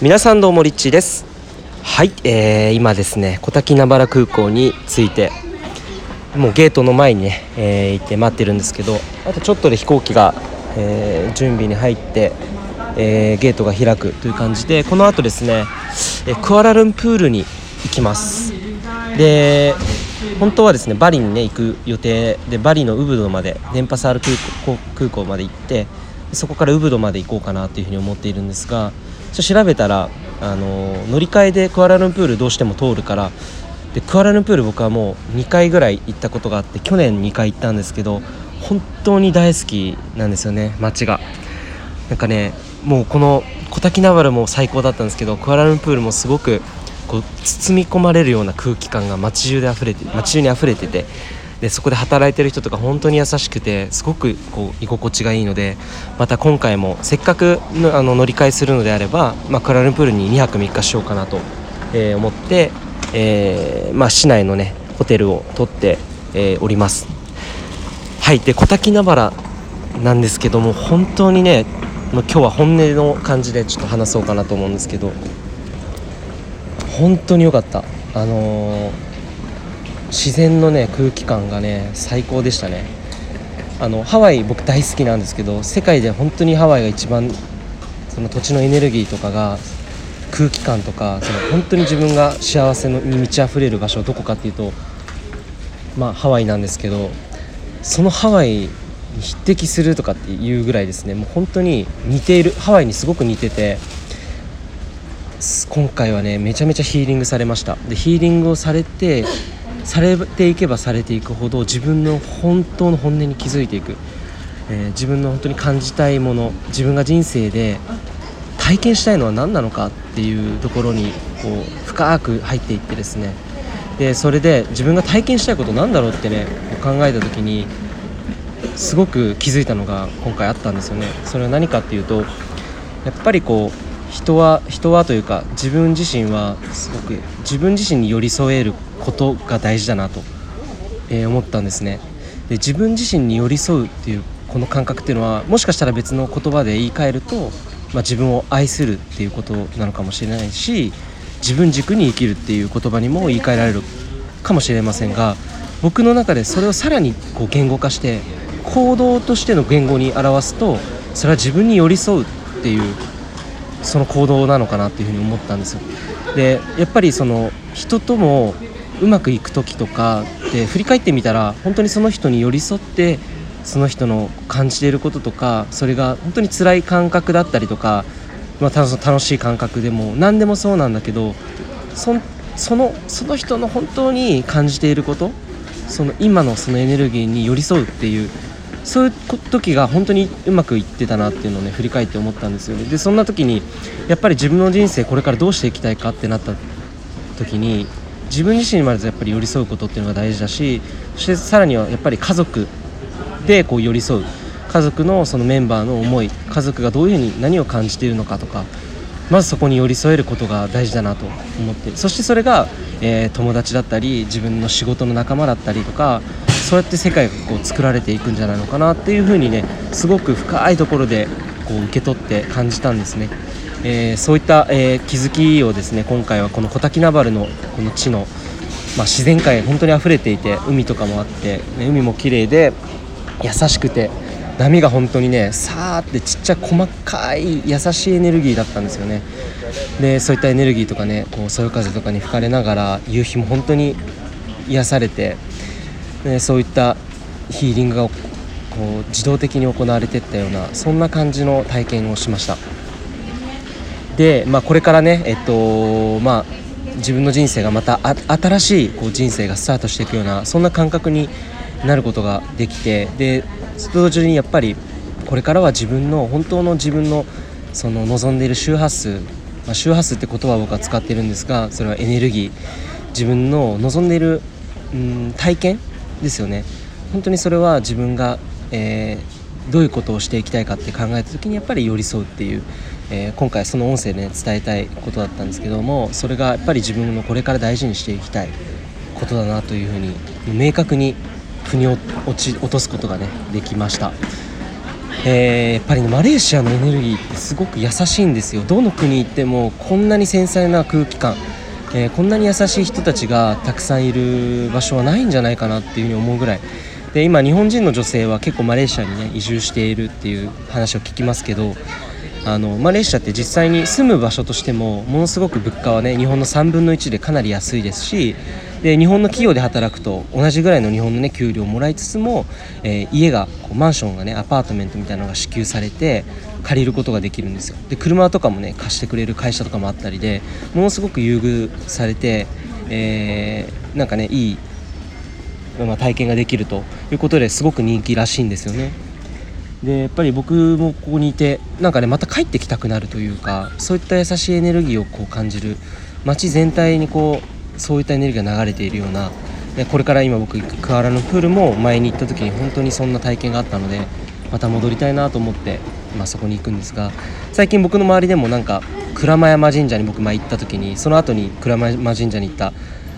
皆さんどうもリッチーです。はい、えー、今ですね小滝名原空港に着いてもうゲートの前にね、えー、行って待ってるんですけどあとちょっとで飛行機が、えー、準備に入って、えー、ゲートが開くという感じでこの後ですね、えクアラルンプールに行きます。で本当はですねバリにね行く予定でバリのウブドまで電波サール空港空港まで行ってそこからウブドまで行こうかなというふうに思っているんですがちょ調べたらあの乗り換えでクアラルンプールどうしても通るからでクアラルンプール僕はもう2回ぐらい行ったことがあって去年2回行ったんですけど本当に大好きなんですよね街が。なんかねもうこの小滝ナバルも最高だったんですけどクアラルンプールもすごくこう包み込まれるような空気感が街中で溢れて街中に溢れててでそこで働いてる人とか本当に優しくてすごくこう居心地がいいのでまた今回もせっかくのあの乗り換えするのであれば、まあ、クラルンプールに2泊3日しようかなと、えー、思って、えーまあ、市内のねホテルを取って、えー、おります。はいで小滝名原なんですけども本当にね今日は本音の感じでちょっと話そうかなと思うんですけど本当に良かった。あのー自然のね空気感がね最高でしたね。あのハワイ僕大好きなんですけど世界で本当にハワイが一番その土地のエネルギーとかが空気感とかその本当に自分が幸せに満ち溢れる場所どこかっていうとまあハワイなんですけどそのハワイに匹敵するとかっていうぐらいですね。もう本当に似ているハワイにすごく似てて今回はねめちゃめちゃヒーリングされました。でヒーリングをされてされていけばされていくほど自分の本当の本音に気づいていく、えー、自分の本当に感じたいもの自分が人生で体験したいのは何なのかっていうところにこう深く入っていってですね。でそれで自分が体験したいことなんだろうってね考えた時にすごく気づいたのが今回あったんですよね。それは何かっていうとやっぱりこう人は人はというか自分自身はすごく自分自身に寄り添えることが大事だなと、えー、思ったんですね。で自分自身に寄り添うっていうこの感覚っていうのはもしかしたら別の言葉で言い換えると、まあ、自分を愛するっていうことなのかもしれないし自分軸に生きるっていう言葉にも言い換えられるかもしれませんが僕の中でそれをさらにこう言語化して行動としての言語に表すとそれは自分に寄り添うっていうその行動なのかなっていうふに思ったんですよ。でやっぱりその人ともうまくいく時とかって振り返ってみたら本当にその人に寄り添ってその人の感じていることとかそれが本当に辛い感覚だったりとか、まあ、楽しい感覚でも何でもそうなんだけどそそのその人の本当に感じていることその今のそのエネルギーに寄り添うっていうそういう時が本当にうまくいってたなっていうのをね振り返って思ったんですよね。でそんな時にやっぱり自分の人生これからどうしていきたいかってなった時に自分自身にまずやっぱり寄り添うことっていうのが大事だしそしてさらにはやっぱり家族でこう寄り添う。家族のそのメンバーの思い家族がどういうふうに何を感じているのかとかまずそこに寄り添えることが大事だなと思って。そしてそれが、えー、友達だったり自分の仕事の仲間だったりとかそうやって世界がこう作られていくんじゃないのかなっていうふうにねすごく深いところでこう受け取って感じたんですね、えー、そういった、えー、気づきをですね今回はこの小滝名原のこの地の、まあ、自然界本当に溢れていて海とかもあって、ね、海も綺麗で優しくて波が本当にねさーってちっちゃい細かい優しいエネルギーだったんですよね。でそういったエネルギーとかねこうそよ風とかに吹かれながら夕日も本当に癒されてね、そういったヒーリングがこう自動的に行われていったようなそんな感じの体験をしました。で、まあ、これからね、えっとまあ、自分の人生がまた新しいこう人生がスタートしていくようなそんな感覚になることができてで同時にやっぱりこれからは自分の本当の自分のその望んでいる周波数、まあ、周波数って言葉を僕は使ってるんですがそれはエネルギー。自分の望んでいる、うん、体験ですよね。本当にそれは自分が、えー、どういうことをしていきたいかって考えた時にやっぱり寄り添うっていう、えー、今回その音声で、ね、伝えたいことだったんですけどもそれがやっぱり自分のこれから大事にしていきたいことだなというふうに明確に腑に落ち落とすことがねできました。えー、やっぱり、ね、マレーシアのエネルギーってすごく優しいんですよ。どの国行ってもこんなに繊細な空気感、えー、こんなに優しい人たちがたくさんいる場所はないんじゃないかなっていうふうに思うぐらい。で今日本人の女性は結構マレーシアにね移住しているっていう話を聞きますけどあのマレーシアって実際に住む場所としてもものすごく物価はね日本の3分の1でかなり安いですしで日本の企業で働くと同じぐらいの日本の、ね、給料をもらいつつも、えー、家がこうマンションがねアパートメントみたいなのが支給されて借りることができるんですよで車とかもね貸してくれる会社とかもあったりでものすごく優遇されて、えー、なんかねいい、まあ、体験ができるということですごく人気らしいんですよね。でやっぱり僕もここにいてなんかねまた帰ってきたくなるというかそういった優しいエネルギーをこう感じる街全体にこうそういったエネルギーが流れているようなでこれから今僕クアラのプールも前に行った時に本当にそんな体験があったのでまた戻りたいなと思って、まあ、そこに行くんですが最近僕の周りでもなんか鞍馬山神社に僕前行った時にその後に鞍馬山神社に行った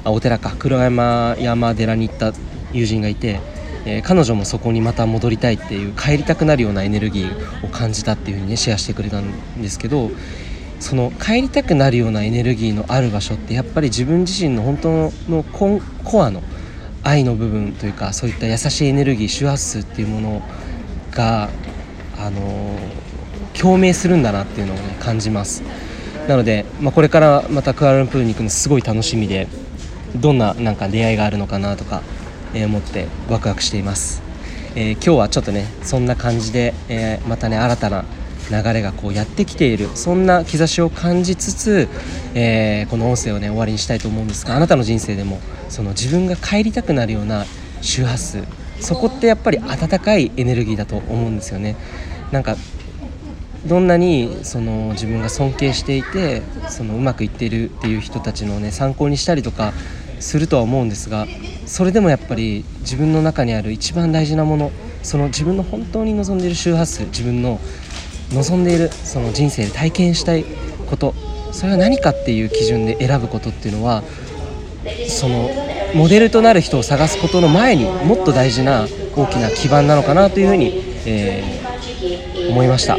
あお寺か鞍馬山寺に行った友人がいてえー、彼女もそこにまた戻りたいっていう帰りたくなるようなエネルギーを感じたっていうふうにねシェアしてくれたんですけどその帰りたくなるようなエネルギーのある場所ってやっぱり自分自身の本当のココアの愛の部分というかそういった優しいエネルギー周波数っていうものがあの共鳴するんだなっていうのを、ね、感じます。なので、まあ、これからまたクアラルンプールに行くのすごい楽しみでどんななんか出会いがあるのかなとかえー、思ってワクワクしています、えー、今日はちょっとねそんな感じで、えー、またね新たな流れがこうやってきているそんな兆しを感じつつ、えこの音声をね終わりにしたいと思うんですがあなたの人生でもその自分が帰りたくなるような周波数そこってやっぱり温かいエネルギーだと思うんですよね。なんかどんなにその自分が尊敬していてそのうまくいっているっていう人たちのね参考にしたりとかするとは思うんですがそれでもやっぱり自分の中にある一番大事なものその自分の本当に望んでいる周波数自分の望んでいるその人生で体験したいことそれは何かっていう基準で選ぶことっていうのはそのモデルとなる人を探すことの前にもっと大事な大きな基盤なのかなというふうに、えー、思いました。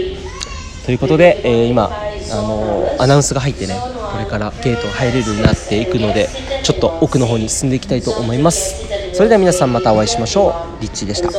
ということで、えー、今あのアナウンスが入ってねこれからゲート入れるようになっていくのでちょっと奥の方に進んでいきたいと思います。それでは皆さんまたお会いしましょう。リッチーでした。